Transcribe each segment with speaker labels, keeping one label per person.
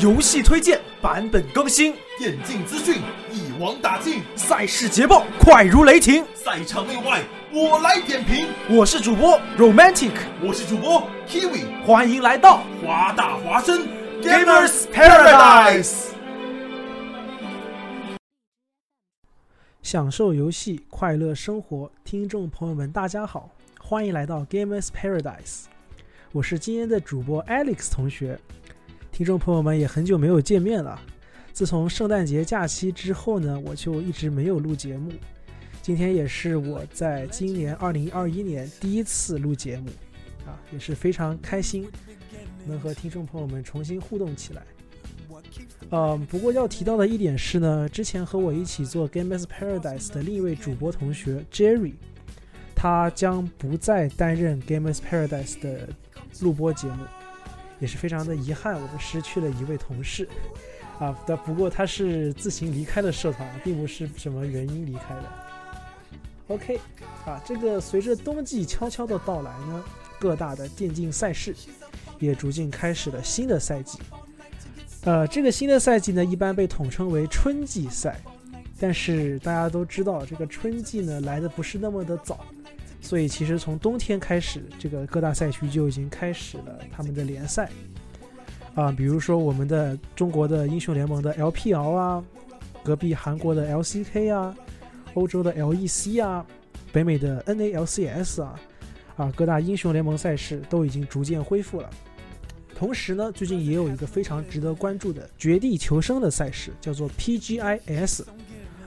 Speaker 1: 游戏推荐，版本更新，
Speaker 2: 电竞资讯一网打尽，
Speaker 1: 赛事捷报快如雷霆，
Speaker 2: 赛场内外我来点评。
Speaker 1: 我是主播 Romantic，
Speaker 2: 我是主播 Kiwi，
Speaker 1: 欢迎来到
Speaker 2: 华大华生。
Speaker 1: Gamers Paradise。享受游戏，快乐生活，听众朋友们，大家好，欢迎来到 Gamers Paradise。我是今天的主播 Alex 同学。听众朋友们也很久没有见面了。自从圣诞节假期之后呢，我就一直没有录节目。今天也是我在今年二零二一年第一次录节目，啊，也是非常开心能和听众朋友们重新互动起来。嗯，不过要提到的一点是呢，之前和我一起做 Gamers Paradise 的另一位主播同学 Jerry，他将不再担任 Gamers Paradise 的录播节目。也是非常的遗憾，我们失去了一位同事，啊，但不过他是自行离开了社团，并不是什么原因离开的。OK，啊，这个随着冬季悄悄的到来呢，各大的电竞赛事也逐渐开始了新的赛季。呃，这个新的赛季呢，一般被统称为春季赛，但是大家都知道，这个春季呢来的不是那么的早。所以其实从冬天开始，这个各大赛区就已经开始了他们的联赛啊，比如说我们的中国的英雄联盟的 LPL 啊，隔壁韩国的 LCK 啊，欧洲的 LEC 啊，北美的 NALCS 啊，啊，各大英雄联盟赛事都已经逐渐恢复了。同时呢，最近也有一个非常值得关注的绝地求生的赛事，叫做 PGIS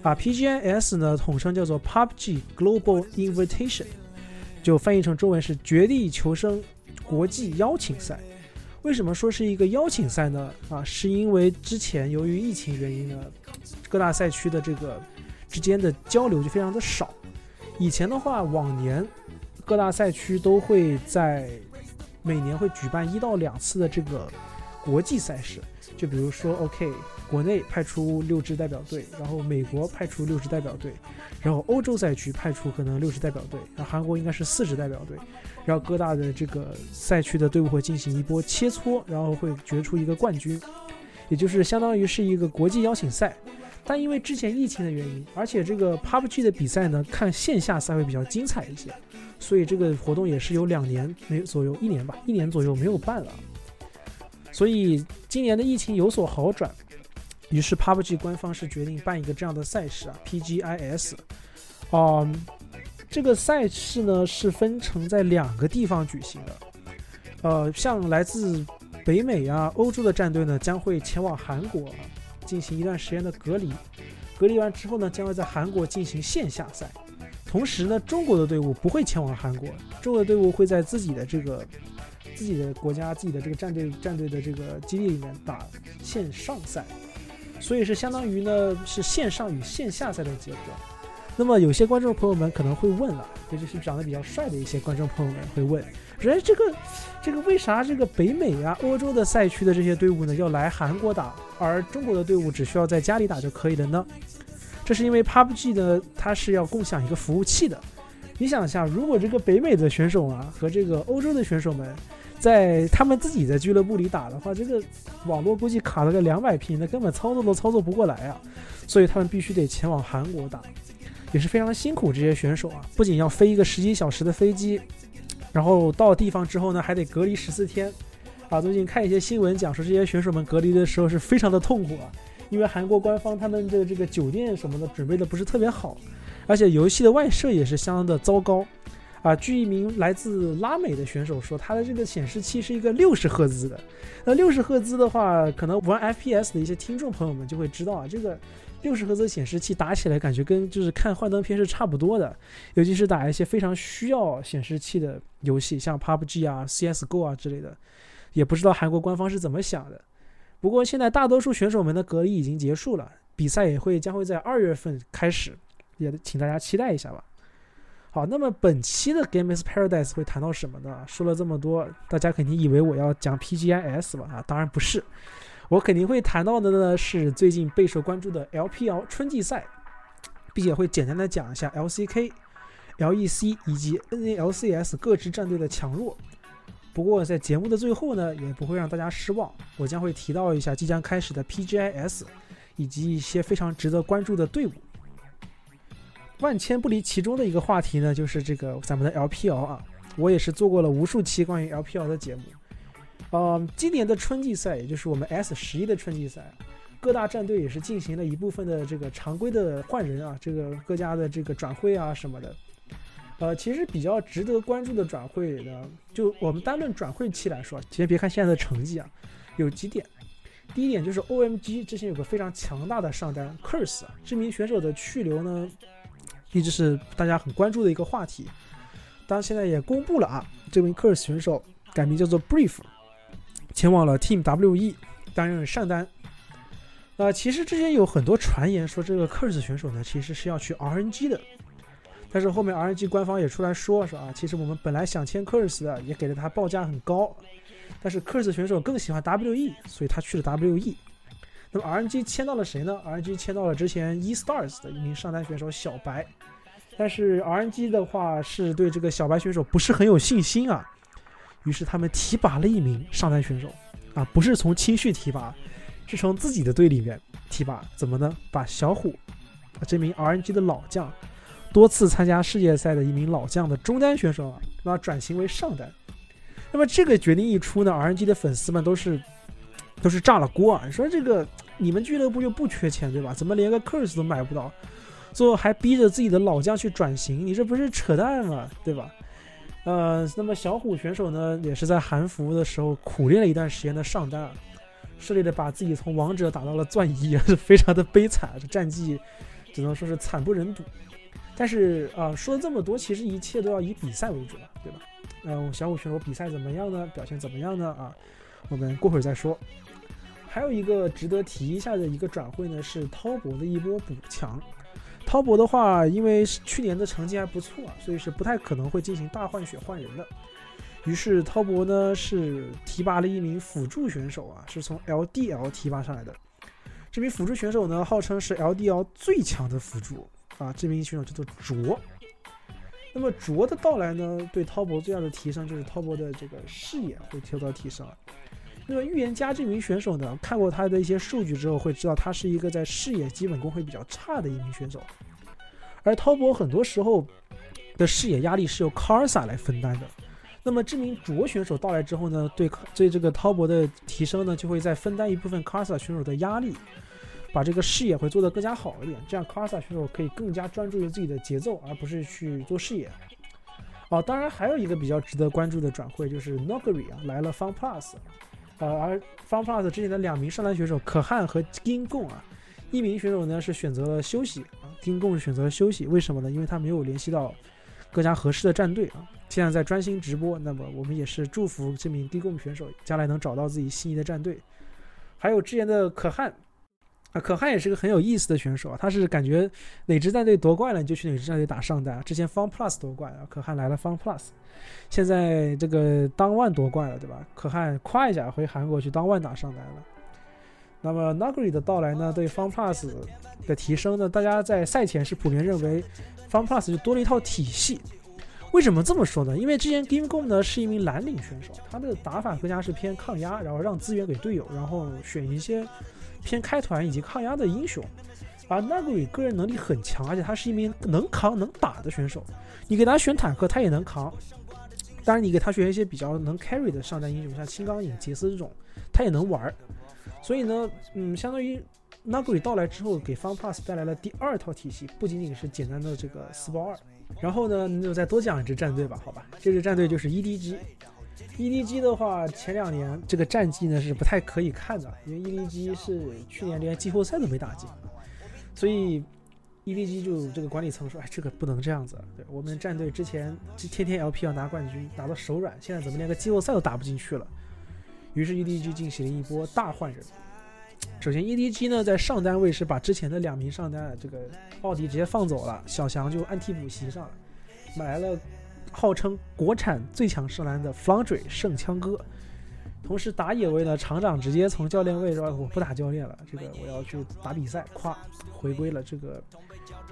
Speaker 1: 啊，PGIS 呢统称叫做 PUBG Global Invitation。就翻译成中文是“绝地求生国际邀请赛”。为什么说是一个邀请赛呢？啊，是因为之前由于疫情原因呢，各大赛区的这个之间的交流就非常的少。以前的话，往年各大赛区都会在每年会举办一到两次的这个国际赛事，就比如说，OK。国内派出六支代表队，然后美国派出六支代表队，然后欧洲赛区派出可能六支代表队，然后韩国应该是四支代表队，然后各大的这个赛区的队伍会进行一波切磋，然后会决出一个冠军，也就是相当于是一个国际邀请赛。但因为之前疫情的原因，而且这个 PUBG 的比赛呢，看线下赛会比较精彩一些，所以这个活动也是有两年没左右，一年吧，一年左右没有办了。所以今年的疫情有所好转。于是，PUBG 官方是决定办一个这样的赛事啊，PGIS。哦，这个赛事呢是分成在两个地方举行的。呃，像来自北美啊、欧洲的战队呢，将会前往韩国进行一段时间的隔离。隔离完之后呢，将会在韩国进行线下赛。同时呢，中国的队伍不会前往韩国，中国的队伍会在自己的这个自己的国家、自己的这个战队战队的这个基地里面打线上赛。所以是相当于呢，是线上与线下赛的结合。那么有些观众朋友们可能会问了，尤其是长得比较帅的一些观众朋友们会问：，说哎，这个这个为啥这个北美啊、欧洲的赛区的这些队伍呢要来韩国打，而中国的队伍只需要在家里打就可以了呢？这是因为 PUBG 呢，它是要共享一个服务器的。你想一下，如果这个北美的选手啊和这个欧洲的选手们。在他们自己的俱乐部里打的话，这个网络估计卡了个两百 P，那根本操作都操作不过来啊！所以他们必须得前往韩国打，也是非常辛苦。这些选手啊，不仅要飞一个十几小时的飞机，然后到地方之后呢，还得隔离十四天。啊，最近看一些新闻讲说，这些选手们隔离的时候是非常的痛苦啊，因为韩国官方他们的这个酒店什么的准备的不是特别好，而且游戏的外设也是相当的糟糕。啊，据一名来自拉美的选手说，他的这个显示器是一个六十赫兹的。那六十赫兹的话，可能玩 FPS 的一些听众朋友们就会知道啊，这个六十赫兹显示器打起来感觉跟就是看幻灯片是差不多的，尤其是打一些非常需要显示器的游戏，像 PUBG 啊、CSGO 啊之类的。也不知道韩国官方是怎么想的。不过现在大多数选手们的隔离已经结束了，比赛也会将会在二月份开始，也请大家期待一下吧。好，那么本期的 Games Paradise 会谈到什么呢？说了这么多，大家肯定以为我要讲 PGIS 吧？啊，当然不是，我肯定会谈到的呢是最近备受关注的 LPL 春季赛，并且会简单的讲一下 LCK。LEC 以及 NALCS 各支战队的强弱。不过在节目的最后呢，也不会让大家失望，我将会提到一下即将开始的 PGIS，以及一些非常值得关注的队伍。万千不离其中的一个话题呢，就是这个咱们的 LPL 啊，我也是做过了无数期关于 LPL 的节目。呃，今年的春季赛，也就是我们 S 十一的春季赛，各大战队也是进行了一部分的这个常规的换人啊，这个各家的这个转会啊什么的。呃，其实比较值得关注的转会呢，就我们单论转会期来说，先别看现在的成绩啊，有几点。第一点就是 OMG 之前有个非常强大的上单 Curse 这名选手的去留呢，一直是大家很关注的一个话题。当然现在也公布了啊，这名 Curse 选手改名叫做 Brief，前往了 Team WE 担任上单。呃，其实之前有很多传言说这个 Curse 选手呢，其实是要去 RNG 的。但是后面 RNG 官方也出来说说啊，其实我们本来想签 Curse 的，也给了他报价很高，但是 Curse 选手更喜欢 WE，所以他去了 WE。那么 RNG 签到了谁呢？RNG 签到了之前 E Stars 的一名上单选手小白，但是 RNG 的话是对这个小白选手不是很有信心啊，于是他们提拔了一名上单选手啊，不是从青训提拔，是从自己的队里面提拔，怎么呢？把小虎这名 RNG 的老将。多次参加世界赛的一名老将的中单选手啊，那转型为上单。那么这个决定一出呢，RNG 的粉丝们都是都是炸了锅啊！说这个你们俱乐部又不缺钱对吧？怎么连个 Curse 都买不到？最后还逼着自己的老将去转型，你这不是扯淡吗？对吧？呃，那么小虎选手呢，也是在韩服的时候苦练了一段时间的上单，顺利的把自己从王者打到了钻一，是 非常的悲惨，这战绩只能说是惨不忍睹。但是啊，说了这么多，其实一切都要以比赛为主了，对吧？呃，小虎选手比赛怎么样呢？表现怎么样呢？啊，我们过会儿再说。还有一个值得提一下的一个转会呢，是滔博的一波补强。滔博的话，因为去年的成绩还不错啊，所以是不太可能会进行大换血换人的。于是滔博呢是提拔了一名辅助选手啊，是从 LDL 提拔上来的。这名辅助选手呢，号称是 LDL 最强的辅助。啊，这名选手叫做卓。那么卓的到来呢，对滔博最大的提升就是滔博的这个视野会得到提升。那么预言家这名选手呢，看过他的一些数据之后，会知道他是一个在视野基本功会比较差的一名选手。而滔博很多时候的视野压力是由卡尔萨来分担的。那么这名卓选手到来之后呢，对对这个滔博的提升呢，就会再分担一部分卡尔萨选手的压力。把这个视野会做得更加好一点，这样卡萨选手可以更加专注于自己的节奏，而不是去做视野。哦，当然还有一个比较值得关注的转会就是 n o g r i 啊来了 Fun Plus，呃，而 Fun Plus 之前的两名上单选手可汗和金贡啊，一名选手呢是选择了休息啊，金贡是选择了休息，为什么呢？因为他没有联系到更加合适的战队啊，现在在专心直播。那么我们也是祝福这名低贡选手将来能找到自己心仪的战队。还有之前的可汗。啊，可汗也是个很有意思的选手啊，他是感觉哪支战队夺冠了，你就去哪支战队打上单。之前 Fun Plus 夺冠啊，可汗来了 Fun Plus，现在这个当万夺冠了，对吧？可汗夸一下回韩国去当万打上单了。那么 Nagri 的到来呢，对 Fun Plus 的提升呢，大家在赛前是普遍认为 Fun Plus 就多了一套体系。为什么这么说呢？因为之前 Game Go 呢是一名蓝领选手，他的打法更加是偏抗压，然后让资源给队友，然后选一些。偏开团以及抗压的英雄，而 Nagui 个人能力很强，而且他是一名能扛能打的选手。你给他选坦克，他也能扛；当然，你给他选一些比较能 carry 的上单英雄，像青钢影、杰斯这种，他也能玩。所以呢，嗯，相当于 Nagui 到来之后，给 Fun Plus 带来了第二套体系，不仅仅是简单的这个四包二。然后呢，你就再多讲一支战队吧，好吧？这支战队就是 EDG。EDG 的话，前两年这个战绩呢是不太可以看的，因为 EDG 是去年连季后赛都没打进，所以 EDG 就这个管理层说，哎，这个不能这样子。对我们战队之前天天 LP 要拿冠军，拿到手软，现在怎么连个季后赛都打不进去了？于是 EDG 进行了一波大换人。首先，EDG 呢在上单位是把之前的两名上单这个奥迪直接放走了，小翔就按替补席上了，买来了。号称国产最强射篮的 Flangey 圣枪哥，同时打野位呢，厂长直接从教练位说我不打教练了，这个我要去打比赛，夸回归了这个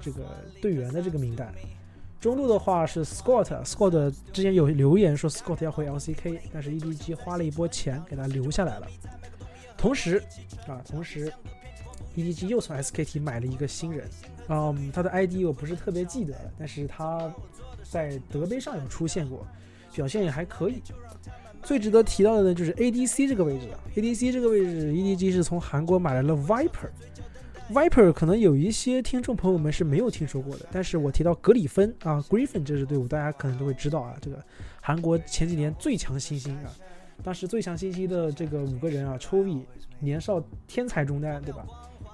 Speaker 1: 这个队员的这个名单。中路的话是 Scott，Scott 之前有留言说 Scott 要回 LCK，但是 EDG 花了一波钱给他留下来了。同时啊，同时 EDG 又从 SKT 买了一个新人，嗯，他的 ID 我不是特别记得了，但是他在德杯上有出现过，表现也还可以。最值得提到的呢，就是 ADC 这个位置了。ADC 这个位置，EDG 是从韩国买来了 Viper。Viper 可能有一些听众朋友们是没有听说过的，但是我提到格里芬啊，Griffin 这支队伍，大家可能都会知道啊。这个韩国前几年最强新星啊，当时最强新星的这个五个人啊，抽 V 年少天才中单，对吧？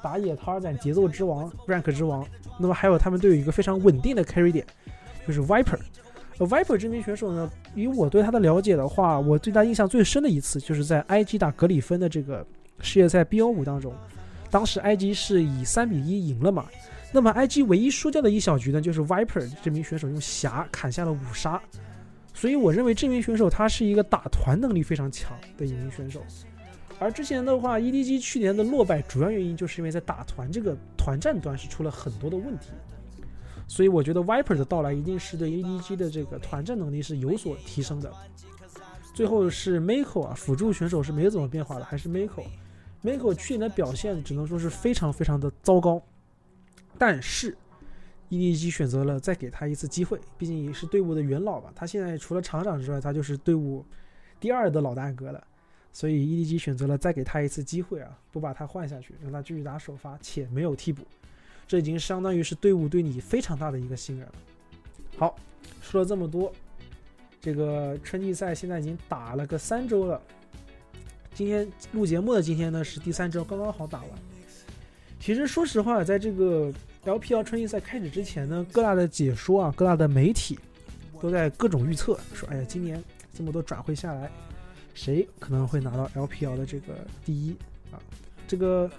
Speaker 1: 打野 Tarzan 节奏之王，Rank 之王。那么还有他们队有一个非常稳定的 carry 点，就是 Viper，Viper 这名选手呢，以我对他的了解的话，我对他印象最深的一次就是在 IG 打格里芬的这个世界赛 BO 五当中。当时 IG 是以三比一赢了嘛？那么 IG 唯一输掉的一小局呢，就是 Viper 这名选手用霞砍下了五杀，所以我认为这名选手他是一个打团能力非常强的一名选手。而之前的话，EDG 去年的落败主要原因就是因为在打团这个团战端是出了很多的问题，所以我觉得 Viper 的到来一定是对 EDG 的这个团战能力是有所提升的。最后是 Miko 啊，辅助选手是没有怎么变化的，还是 Miko。Miko 去年的表现只能说是非常非常的糟糕，但是 EDG 选择了再给他一次机会，毕竟也是队伍的元老吧。他现在除了厂长之外，他就是队伍第二的老大哥了，所以 EDG 选择了再给他一次机会啊，不把他换下去，让他继续打首发，且没有替补，这已经相当于是队伍对你非常大的一个信任了。好，说了这么多，这个春季赛现在已经打了个三周了。今天录节目的今天呢是第三周，刚刚好打完。其实说实话，在这个 LPL 春季赛开始之前呢，各大的解说啊，各大的媒体都在各种预测，说哎呀，今年这么多转会下来，谁可能会拿到 LPL 的这个第一啊？这个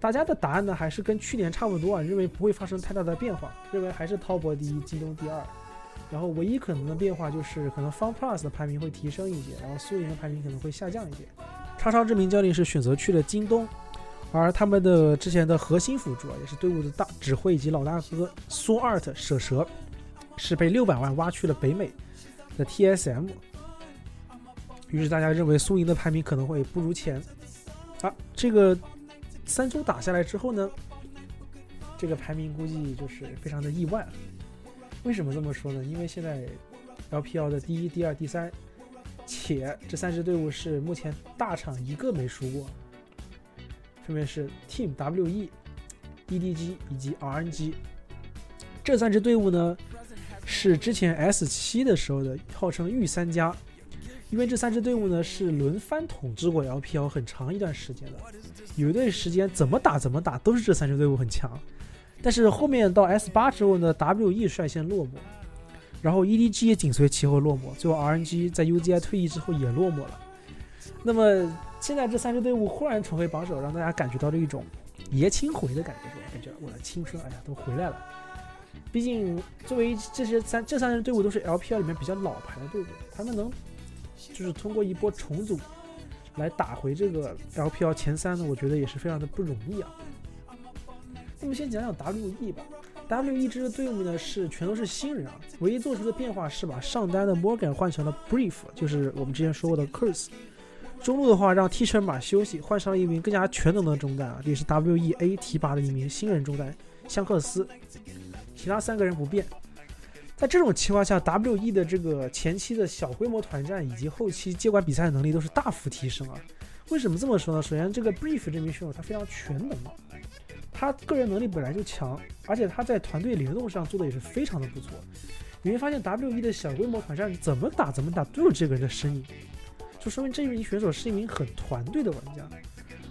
Speaker 1: 大家的答案呢还是跟去年差不多啊，认为不会发生太大的变化，认为还是滔博第一，京东第二。然后唯一可能的变化就是可能 FunPlus 的排名会提升一些，然后苏宁的排名可能会下降一些。叉烧这名教练是选择去了京东，而他们的之前的核心辅助啊，也是队伍的大指挥以及老大哥苏 art 舍蛇，是被六百万挖去了北美的 TSM。于是大家认为苏宁的排名可能会不如前。啊，这个三周打下来之后呢，这个排名估计就是非常的意外。为什么这么说呢？因为现在 LPL 的第一、第二、第三。且这三支队伍是目前大厂一个没输过，分别是 Team WE、EDG 以及 RNG。这三支队伍呢，是之前 S 七的时候的号称御三家，因为这三支队伍呢是轮番统治过 LPL 很长一段时间的，有一段时间怎么打怎么打都是这三支队伍很强，但是后面到 S 八之后呢，WE 率先落寞。然后 EDG 也紧随其后落寞，最后 RNG 在 UZI 退役之后也落寞了。那么现在这三支队伍忽然重回榜首，让大家感觉到了一种爷青回的感觉，是吧？感觉我的青春，哎呀，都回来了。毕竟作为这些三这三支队伍都是 LPL 里面比较老牌的队伍，他们能就是通过一波重组来打回这个 LPL 前三呢，我觉得也是非常的不容易啊。那么先讲讲 WE 吧。，WE 这支队伍呢是全都是新人啊，唯一做出的变化是把上单的 Morgan 换成了 Brief，就是我们之前说过的 Curse。中路的话让 T 车马休息，换上了一名更加全能的中单啊，也是 WEA 提拔的一名新人中单香克斯。其他三个人不变。在这种情况下，WE 的这个前期的小规模团战以及后期接管比赛的能力都是大幅提升啊。为什么这么说呢？首先，这个 Brief 这名选手他非常全能。他个人能力本来就强，而且他在团队联动上做的也是非常的不错。你会发现 W E 的小规模团战怎么打怎么打都有这个人的身影，就说明这一名选手是一名很团队的玩家。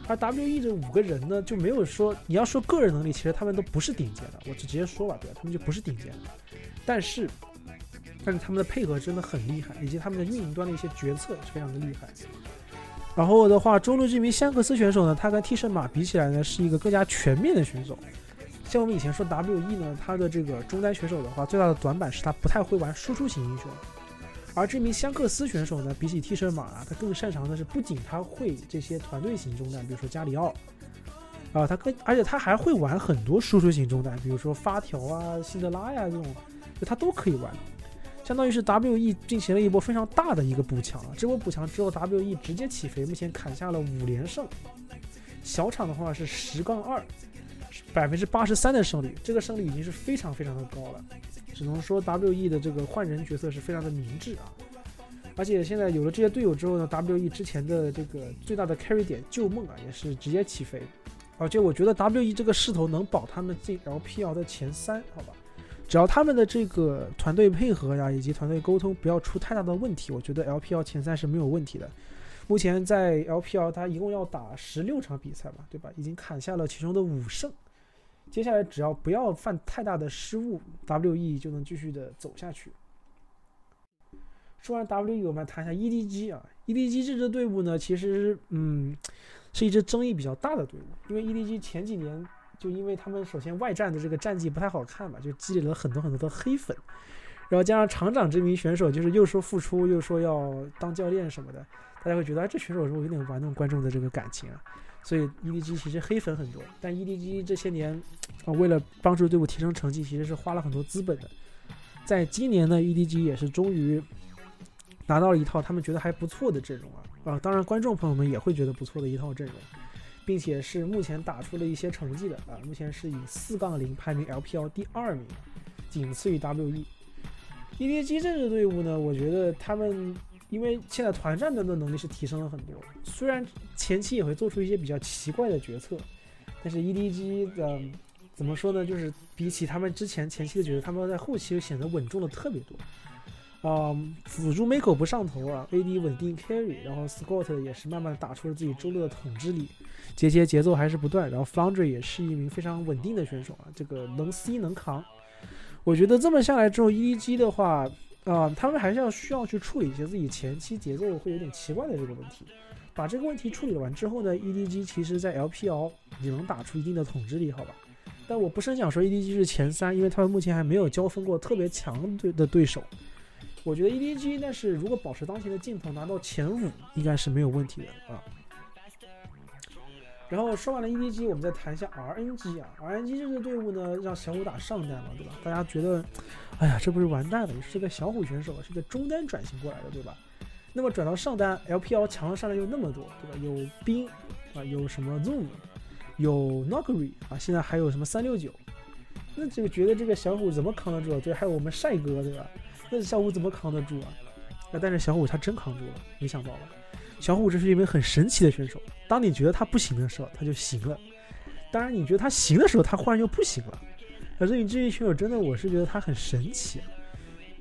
Speaker 1: 而 W E 这五个人呢，就没有说你要说个人能力，其实他们都不是顶尖的，我就直接说吧，对吧？他们就不是顶尖的，但是，但是他们的配合真的很厉害，以及他们的运营端的一些决策是非常的厉害。然后的话，中路这名香克斯选手呢，他跟替身马比起来呢，是一个更加全面的选手。像我们以前说 WE 呢，他的这个中单选手的话，最大的短板是他不太会玩输出型英雄。而这名香克斯选手呢，比起替身马啊，他更擅长的是，不仅他会这些团队型中单，比如说加里奥，啊，他跟而且他还会玩很多输出型中单，比如说发条啊、辛德拉呀这种，就他都可以玩。相当于是 WE 进行了一波非常大的一个补强啊，这波补强之后，WE 直接起飞，目前砍下了五连胜，小场的话是十杠二，百分之八十三的胜率，这个胜率已经是非常非常的高了，只能说 WE 的这个换人决策是非常的明智啊，而且现在有了这些队友之后呢，WE 之前的这个最大的 carry 点旧梦啊也是直接起飞，而且我觉得 WE 这个势头能保他们进 LPL 的前三，好吧。只要他们的这个团队配合呀，以及团队沟通不要出太大的问题，我觉得 LPL 前三是没有问题的。目前在 LPL，他一共要打十六场比赛吧，对吧？已经砍下了其中的五胜。接下来只要不要犯太大的失误，WE 就能继续的走下去。说完 WE，我们来谈一下 EDG 啊，EDG 这支队伍呢，其实嗯，是一支争议比较大的队伍，因为 EDG 前几年。就因为他们首先外战的这个战绩不太好看嘛，就积累了很多很多的黑粉，然后加上厂长这名选手就是又说复出又说要当教练什么的，大家会觉得哎这选手是不是有点玩弄观众的这个感情啊？所以 EDG 其实黑粉很多，但 EDG 这些年啊为了帮助队伍提升成绩，其实是花了很多资本的。在今年呢，EDG 也是终于拿到了一套他们觉得还不错的阵容啊啊，当然观众朋友们也会觉得不错的一套阵容。并且是目前打出了一些成绩的啊，目前是以四杠零排名 LPL 第二名，仅次于 WE。EDG 这支队伍呢，我觉得他们因为现在团战的能力是提升了很多，虽然前期也会做出一些比较奇怪的决策，但是 EDG 的怎么说呢，就是比起他们之前前期的决策，他们在后期就显得稳重了特别多。啊，辅助 Miko 不上头啊，AD 稳定 carry，然后 Scott 也是慢慢打出了自己周六的统治力，节节节奏还是不断，然后 Foundry 也是一名非常稳定的选手啊，这个能 C 能扛。我觉得这么下来之后，EDG 的话，啊，他们还是要需要去处理一些自己前期节奏会有点奇怪的这个问题。把这个问题处理完之后呢，EDG 其实在 LPL 也能打出一定的统治力，好吧？但我不是很想说 EDG 是前三，因为他们目前还没有交锋过特别强对的对手。我觉得 EDG，但是如果保持当前的劲头，拿到前五应该是没有问题的啊。然后说完了 EDG，我们再谈一下 RNG 啊。RNG 这支队伍呢，让小虎打上单了，对吧？大家觉得，哎呀，这不是完蛋了？也是个小虎选手，是个中单转型过来的，对吧？那么转到上单，LPL 强的上单又那么多，对吧？有冰啊，有什么 Zoom，有 Nokri 啊，现在还有什么三六九？那这个觉得这个小虎怎么扛得住？对，还有我们帅哥，对吧？那小虎怎么扛得住啊？那但是小虎他真扛住了，没想到吧？小虎这是一名很神奇的选手。当你觉得他不行的时候，他就行了；当然，你觉得他行的时候，他忽然又不行了。可是你这一选手真的，我是觉得他很神奇。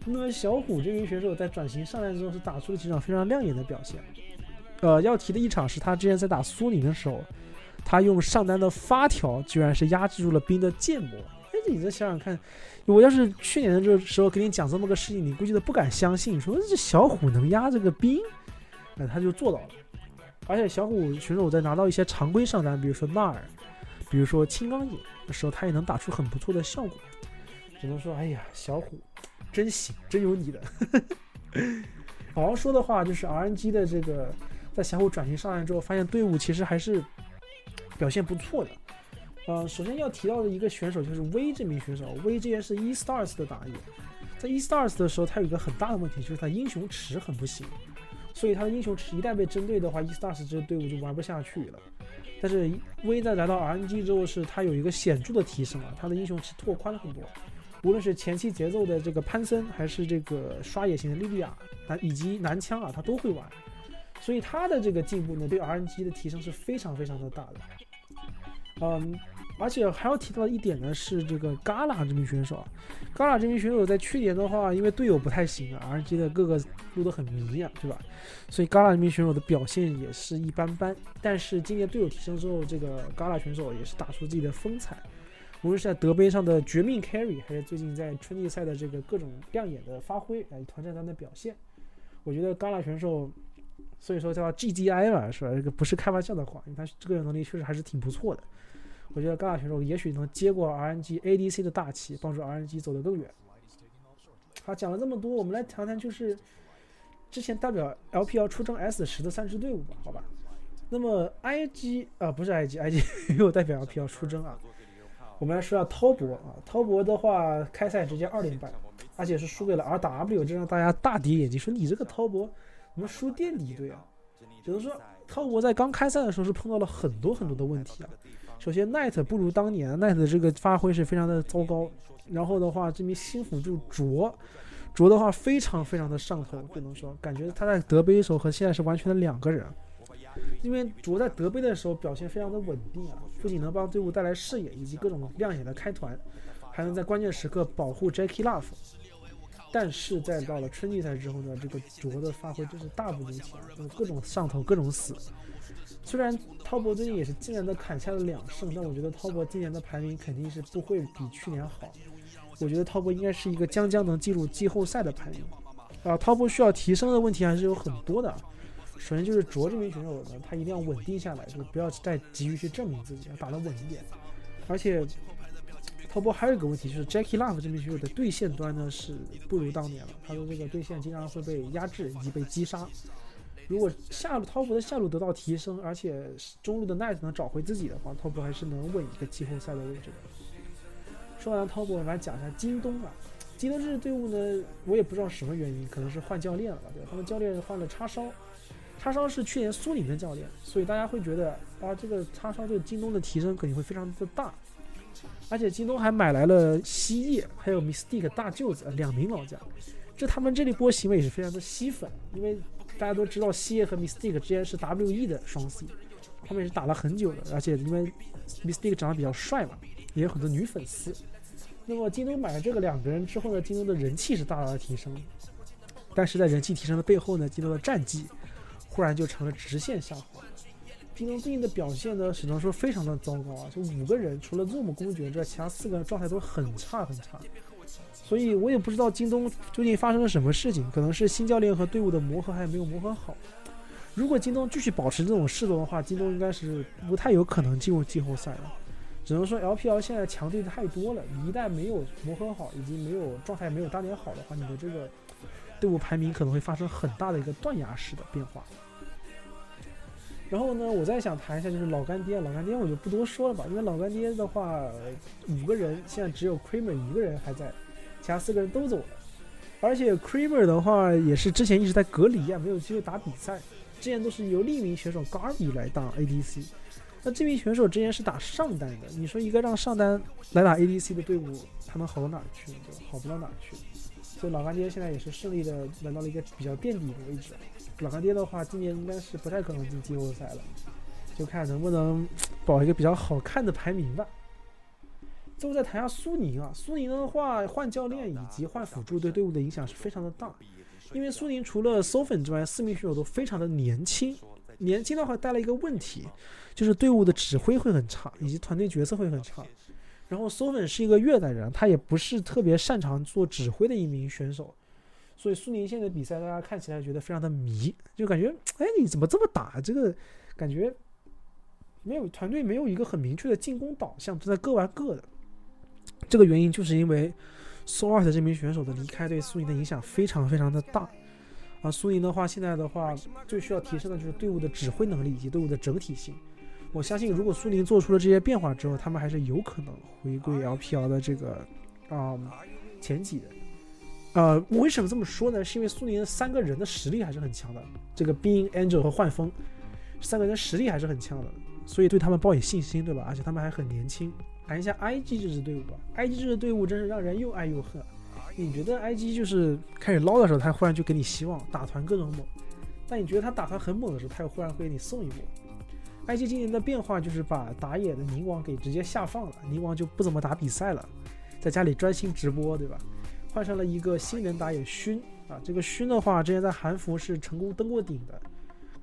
Speaker 1: 那么小虎这名选手在转型上来之后，是打出了几场非常亮眼的表现。呃，要提的一场是他之前在打苏宁的时候，他用上单的发条，居然是压制住了冰的剑魔。哎，你再想想看。我要是去年的这个时候给你讲这么个事情，你估计都不敢相信，说这小虎能压这个冰，那他就做到了。而且小虎选手在拿到一些常规上单，比如说纳尔，比如说青钢影的时候，他也能打出很不错的效果。只能说，哎呀，小虎真行，真有你的。好好说的话，就是 RNG 的这个在小虎转型上来之后，发现队伍其实还是表现不错的。呃，首先要提到的一个选手就是 V 这名选手，，V 之前是 E Stars 的打野，在 E Stars 的时候，他有一个很大的问题，就是他英雄池很不行，所以他的英雄池一旦被针对的话，E Stars 这支队伍就玩不下去了。但是 V 在来到 RNG 之后，是他有一个显著的提升啊，他的英雄池拓宽了很多，无论是前期节奏的这个潘森，还是这个刷野型的莉莉娅，以及男枪啊，他都会玩，所以他的这个进步呢，对 RNG 的提升是非常非常的大的。嗯。而且还要提到一点呢，是这个 Gala 这名选手啊，Gala 这名选手在去年的话，因为队友不太行啊，RNG 的各个路都很迷啊，对吧？所以 Gala 这名选手的表现也是一般般。但是今年队友提升之后，这个 Gala 选手也是打出自己的风采，无论是在德杯上的绝命 carry，还是最近在春季赛的这个各种亮眼的发挥，哎，团战上的表现，我觉得 Gala 选手，所以说叫 GDI 嘛，是吧？这个不是开玩笑的话，因为他这个能力确实还是挺不错的。我觉得嘎啦选手也许能接过 RNG ADC 的大旗，帮助 RNG 走得更远。好，讲了这么多，我们来谈谈就是之前代表 LPL 出征 S 十的三支队伍吧，好吧？那么 IG 啊，不是 IG，IG 没有代表 LPL 出征啊。我们来说下滔博啊，滔博的话开赛直接二连败，而且是输给了 RW，这让大家大跌眼镜，说你这个滔博怎么输垫底队啊？只能说滔博在刚开赛的时候是碰到了很多很多的问题啊。首先，net 不如当年 net 的这个发挥是非常的糟糕。然后的话，这名新辅助卓，卓的话非常非常的上头，不能说感觉他在德杯的时候和现在是完全的两个人。因为卓在德杯的时候表现非常的稳定啊，不仅能帮队伍带来视野以及各种亮眼的开团，还能在关键时刻保护 Jackie Love。但是在到了春季赛之后呢，这个卓的发挥真是大不如前，就是各种上头，各种死。虽然滔博最近也是今年的砍下了两胜，但我觉得滔博今年的排名肯定是不会比去年好。我觉得滔博应该是一个将将能进入季后赛的排名。啊，滔博需要提升的问题还是有很多的。首先就是卓这名选手呢，他一定要稳定下来，就是不要再急于去证明自己，要打得稳一点。而且，滔博还有一个问题就是 Jackie Love 这名选手的对线端呢是不如当年了，他的这个对线经常会被压制以及被击杀。如果下路滔博的下路得到提升，而且中路的 Night 能找回自己的话，滔博还是能稳一个季后赛的位置的。说完滔博，我们来讲一下京东啊。京东这支队伍呢，我也不知道什么原因，可能是换教练了吧？对吧？他们教练换了叉烧。叉烧是去年苏宁的教练，所以大家会觉得啊，这个叉烧对京东的提升肯定会非常的大。而且京东还买来了西叶，还有 Mystic 大舅子两名老将，这他们这一波行为也是非常的吸粉，因为大家都知道西叶和 Mystic 之间是 WE 的双 C，他们也是打了很久的，而且因为 Mystic 长得比较帅嘛，也有很多女粉丝。那么京东买了这个两个人之后呢，京东的人气是大大的提升，但是在人气提升的背后呢，京东的战绩。忽然就成了直线下滑。京东最近的表现呢，只能说非常的糟糕啊！就五个人，除了 Zoom 公爵之外，其他四个人状态都很差很差。所以我也不知道京东究竟发生了什么事情，可能是新教练和队伍的磨合还没有磨合好。如果京东继续保持这种势头的话，京东应该是不太有可能进入季后赛了。只能说 LPL 现在强队太多了，你一旦没有磨合好，以及没有状态没有当年好的话，你的这个队伍排名可能会发生很大的一个断崖式的变化。然后呢，我再想谈一下，就是老干爹。老干爹我就不多说了吧，因为老干爹的话，五个人现在只有 CREAM 一个人还在，其他四个人都走了。而且 Creamer 的话，也是之前一直在隔离啊，没有机会打比赛。之前都是由另一名选手 Garby 来当 ADC。那这名选手之前是打上单的，你说一个让上单来打 ADC 的队伍，他能好到哪儿去？就好不到哪儿去。所以老干爹现在也是顺利的来到了一个比较垫底的位置。老干爹的话，今年应该是不太可能进季后赛了，就看能不能 保一个比较好看的排名吧。最后再谈一下苏宁啊，苏宁的话换教练以及换辅助对队伍的影响是非常的大，因为苏宁除了 Sofen 之外，四名选手都非常的年轻，年轻的话带来一个问题，就是队伍的指挥会很差，以及团队角色会很差。然后 Sofen 是一个越南人，他也不是特别擅长做指挥的一名选手。所以苏宁现在比赛，大家看起来觉得非常的迷，就感觉，哎，你怎么这么打？这个感觉没有团队没有一个很明确的进攻导向，都在各玩各的。这个原因就是因为苏尔特这名选手的离开，对苏宁的影响非常非常的大。啊，苏宁的话，现在的话最需要提升的就是队伍的指挥能力以及队伍的整体性。我相信，如果苏宁做出了这些变化之后，他们还是有可能回归 LPL 的这个啊前几的。呃，为什么这么说呢？是因为苏宁三个人的实力还是很强的，这个冰、Angel 和幻风三个人实力还是很强的，所以对他们抱以信心，对吧？而且他们还很年轻。谈一下 IG 这支队伍吧，IG 这支队伍真是让人又爱又恨。你觉得 IG 就是开始捞的时候，他忽然就给你希望，打团各种猛；但你觉得他打团很猛的时候，他又忽然会给你送一波。IG 今年的变化就是把打野的宁王给直接下放了，宁王就不怎么打比赛了，在家里专心直播，对吧？换上了一个新人打野熏啊，这个熏的话，之前在韩服是成功登过顶的，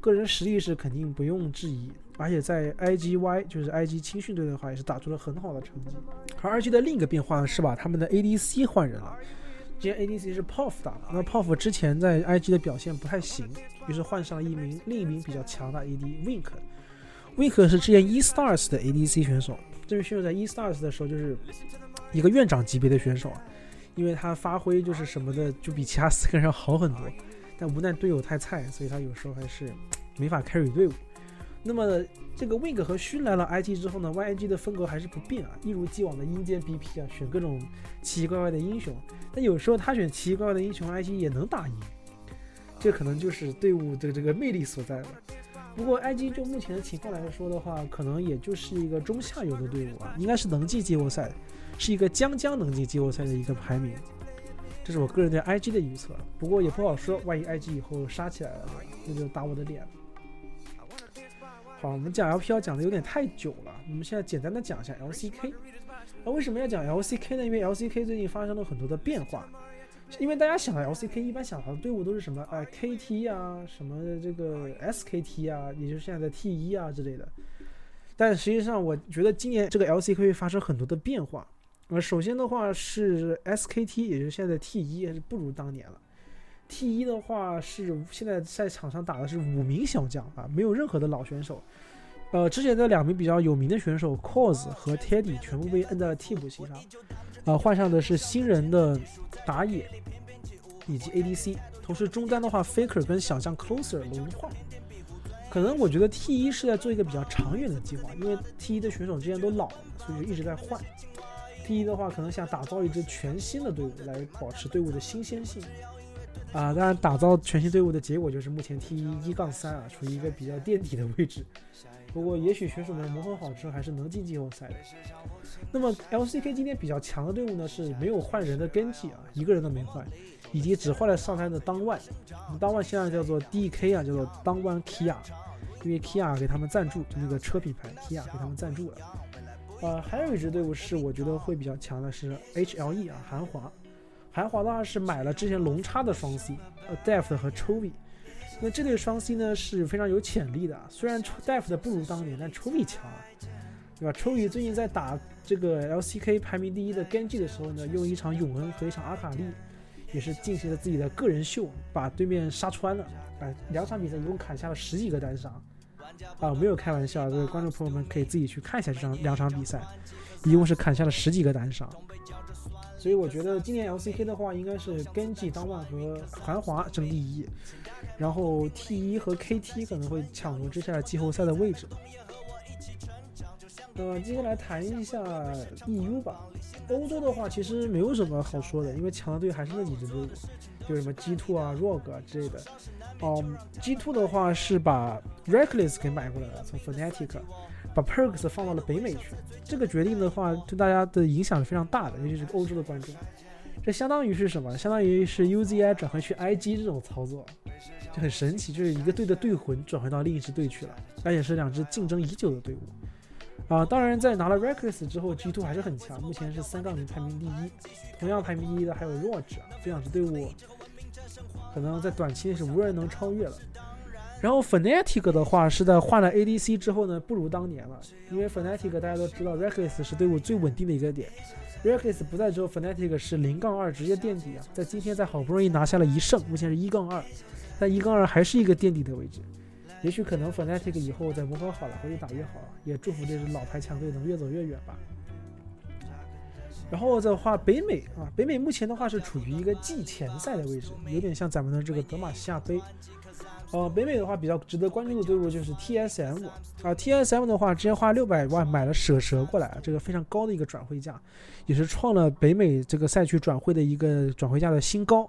Speaker 1: 个人实力是肯定不用质疑，而且在 IGY 就是 IG 青训队的话，也是打出了很好的成绩。而 IG 的另一个变化是把他们的 ADC 换人了，之前 ADC 是 POF 打的，那 POF 之前在 IG 的表现不太行，于是换上了一名另一名比较强的 AD Wink，Wink 是之前 eStars 的 ADC 选手，这名选手在 eStars 的时候就是一个院长级别的选手。因为他发挥就是什么的，就比其他四个人好很多，但无奈队友太菜，所以他有时候还是没法 carry 队伍。那么这个 Wing 和勋来了 IG 之后呢，YG 的风格还是不变啊，一如既往的阴间 BP 啊，选各种奇奇怪怪的英雄。但有时候他选奇奇怪怪的英雄，IG 也能打赢，这可能就是队伍的这个魅力所在了。不过 IG 就目前的情况来说的话，可能也就是一个中下游的队伍啊，应该是能进季后赛，是一个将将能进季后赛的一个排名。这是我个人对 IG 的预测，不过也不好说，万一 IG 以后杀起来了，那就打我的脸。好，我们讲 LPL 讲的有点太久了，我们现在简单的讲一下 LCK。那为什么要讲 LCK 呢？因为 LCK 最近发生了很多的变化。因为大家想到 LCK，一般想到的队伍都是什么？呃，KT 啊，什么这个 SKT 啊，也就是现在的 T1 啊之类的。但实际上，我觉得今年这个 LCK 会发生很多的变化。呃，首先的话是 SKT，也就是现在 T1 还是不如当年了。T1 的话是现在在场上打的是五名小将啊，没有任何的老选手。呃，之前的两名比较有名的选手 Cos 和 Teddy 全部被摁在了替补席上，呃，换上的是新人的打野以及 ADC，同时中单的话 Faker 跟小将 Closer 轮换。可能我觉得 T1 是在做一个比较长远的计划，因为 T1 的选手之前都老了，所以就一直在换。T1 的话可能想打造一支全新的队伍来保持队伍的新鲜性。啊，当然打造全新队伍的结果就是目前 T1 一杠三啊，处于一个比较垫底的位置。不过，也许选手们磨合好之后，还是能进季后赛的。那么，LCK 今天比较强的队伍呢，是没有换人的根基啊，一个人都没换，以及只换了上单的当万。当万现在叫做 DK 啊，叫做当万 Kia，因为 Kia 给他们赞助，就那个车品牌 Kia 给他们赞助了。呃，还有一支队伍是我觉得会比较强的，是 HLE 啊，韩华。韩华的话是买了之前龙叉的双 C，呃，Deft 和 Chovy。那这对双 C 呢是非常有潜力的，虽然 Deft 不如当年，但 Chovy 强啊，对吧？Chovy 最近在打这个 LCK 排名第一的 Genji 的时候呢，用一场永恩和一场阿卡丽，也是进行了自己的个人秀，把对面杀穿了。哎，两场比赛一共砍下了十几个单杀，啊，没有开玩笑，各位观众朋友们可以自己去看一下这场两场比赛，一共是砍下了十几个单杀。所以我觉得今年 LCK 的话，应该是跟季当万和韩华争第一。然后 T1 和 KT 可能会抢夺接下来季后赛的位置。那么接下来谈一下 EU 吧。欧洲的话其实没有什么好说的，因为强的队还是那几支队伍，就什么 G2 啊、Rogue 啊之类的。嗯，G2 的话是把 Reckless 给买过来了，从 Fnatic，把 Perks 放到了北美去。这个决定的话对大家的影响是非常大的，尤其是欧洲的观众。这相当于是什么？相当于是 UZI 转回去 IG 这种操作。就很神奇，就是一个队的队魂转回到另一支队去了，而且是两支竞争已久的队伍啊。当然，在拿了 Reckless 之后，G2 还是很强，目前是三杠零排名第一。同样排名第一的还有 Roach，这两支队伍可能在短期内是无人能超越了。然后 Fnatic 的话是在换了 ADC 之后呢，不如当年了，因为 Fnatic 大家都知道，Reckless 是队伍最稳定的一个点。Reckless 不在之后，Fnatic 是零杠二直接垫底啊，在今天在好不容易拿下了一胜，目前是一杠二。但一杠二还是一个垫底的位置，也许可能 Fnatic 以后再磨合好了，会越打越好，也祝福这支老牌强队能越走越远吧。然后的话，北美啊，北美目前的话是处于一个季前赛的位置，有点像咱们的这个德玛西亚杯。呃，北美的话比较值得关注的队伍就是 TSM 啊，TSM 的话之前花六百万买了蛇蛇过来，这个非常高的一个转会价，也是创了北美这个赛区转会的一个转会价的新高，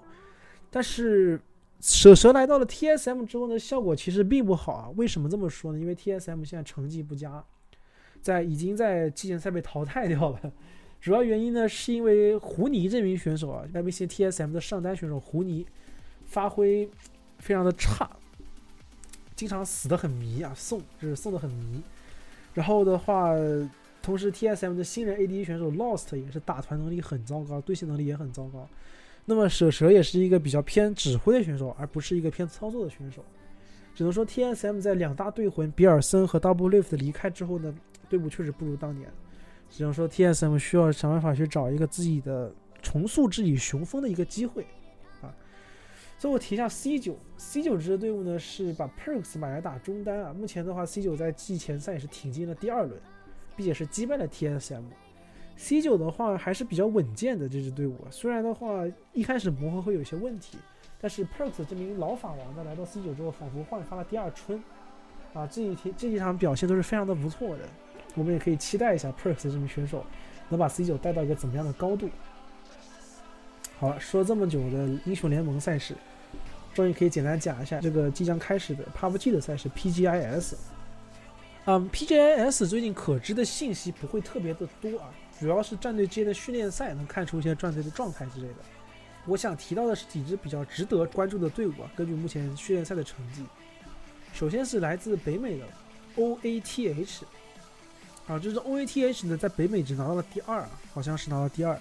Speaker 1: 但是。蛇蛇来到了 TSM 之后呢，效果其实并不好啊。为什么这么说呢？因为 TSM 现在成绩不佳，在已经在季前赛被淘汰掉了。主要原因呢，是因为胡尼这名选手啊，ABC TSM 的上单选手胡尼发挥非常的差，经常死的很迷啊，送就是送的很迷。然后的话，同时 TSM 的新人 AD 选手 Lost 也是打团能力很糟糕，对线能力也很糟糕。那么蛇蛇也是一个比较偏指挥的选手，而不是一个偏操作的选手。只能说 TSM 在两大队魂比尔森和 Double Lift 离开之后呢，队伍确实不如当年。只能说 TSM 需要想办法去找一个自己的重塑自己雄风的一个机会啊。最后提一下 C 九，C 九支队伍呢是把 Perks 买来打中单啊。目前的话，C 九在季前赛也是挺进了第二轮，并且是击败了 TSM。C 九的话还是比较稳健的这支队伍，虽然的话一开始磨合会有些问题，但是 Perks 这名老法王呢来到 C 九之后，仿佛焕发了第二春，啊，这一天这几场表现都是非常的不错的，我们也可以期待一下 Perks 这名选手能把 C 九带到一个怎么样的高度。好了，说这么久的英雄联盟赛事，终于可以简单讲一下这个即将开始的 PUBG 的赛事 PGIS。嗯，PGIS 最近可知的信息不会特别的多啊，主要是战队之间的训练赛能看出一些战队的状态之类的。我想提到的是几支比较值得关注的队伍啊，根据目前训练赛的成绩，首先是来自北美的 OATH 啊，就是 OATH 呢在北美只拿到了第二啊，好像是拿到第二。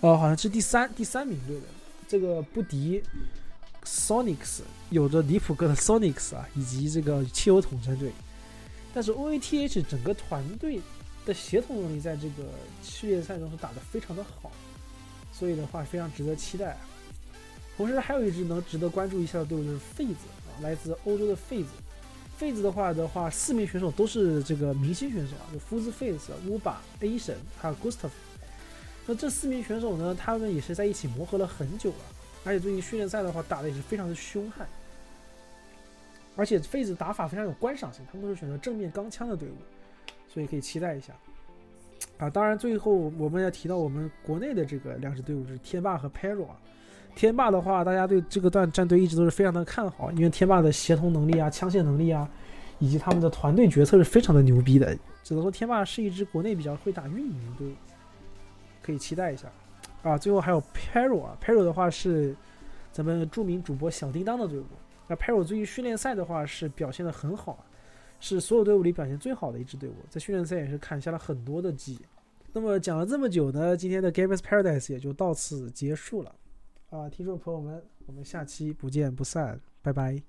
Speaker 1: 哦，好像是第三第三名队的，这个不敌 Sonics，有着离谱哥的 Sonics 啊，以及这个汽油桶战队。但是 OATH 整个团队的协同能力在这个训练赛中是打得非常的好，所以的话非常值得期待。同时还有一支能值得关注一下的队伍就是费子啊，来自欧洲的费子。费子的话的话，四名选手都是这个明星选手啊，就夫子费子、乌巴、A 神还有 Gustav。那这四名选手呢？他们也是在一起磨合了很久了，而且最近训练赛的话打的也是非常的凶悍，而且费子打法非常有观赏性，他们都是选择正面钢枪的队伍，所以可以期待一下。啊，当然最后我们要提到我们国内的这个两支队伍就是天霸和 Pero 啊。天霸的话，大家对这个段战队一直都是非常的看好，因为天霸的协同能力啊、枪械能力啊，以及他们的团队决策是非常的牛逼的。只能说天霸是一支国内比较会打运营的队伍。可以期待一下，啊，最后还有 Pero 啊，Pero 的话是咱们著名主播小叮当的队伍。那 Pero 最近训练赛的话是表现的很好，是所有队伍里表现最好的一支队伍，在训练赛也是砍下了很多的鸡。那么讲了这么久呢，今天的 Gamers Paradise 也就到此结束了。啊，听众朋友们，我们下期不见不散，拜拜。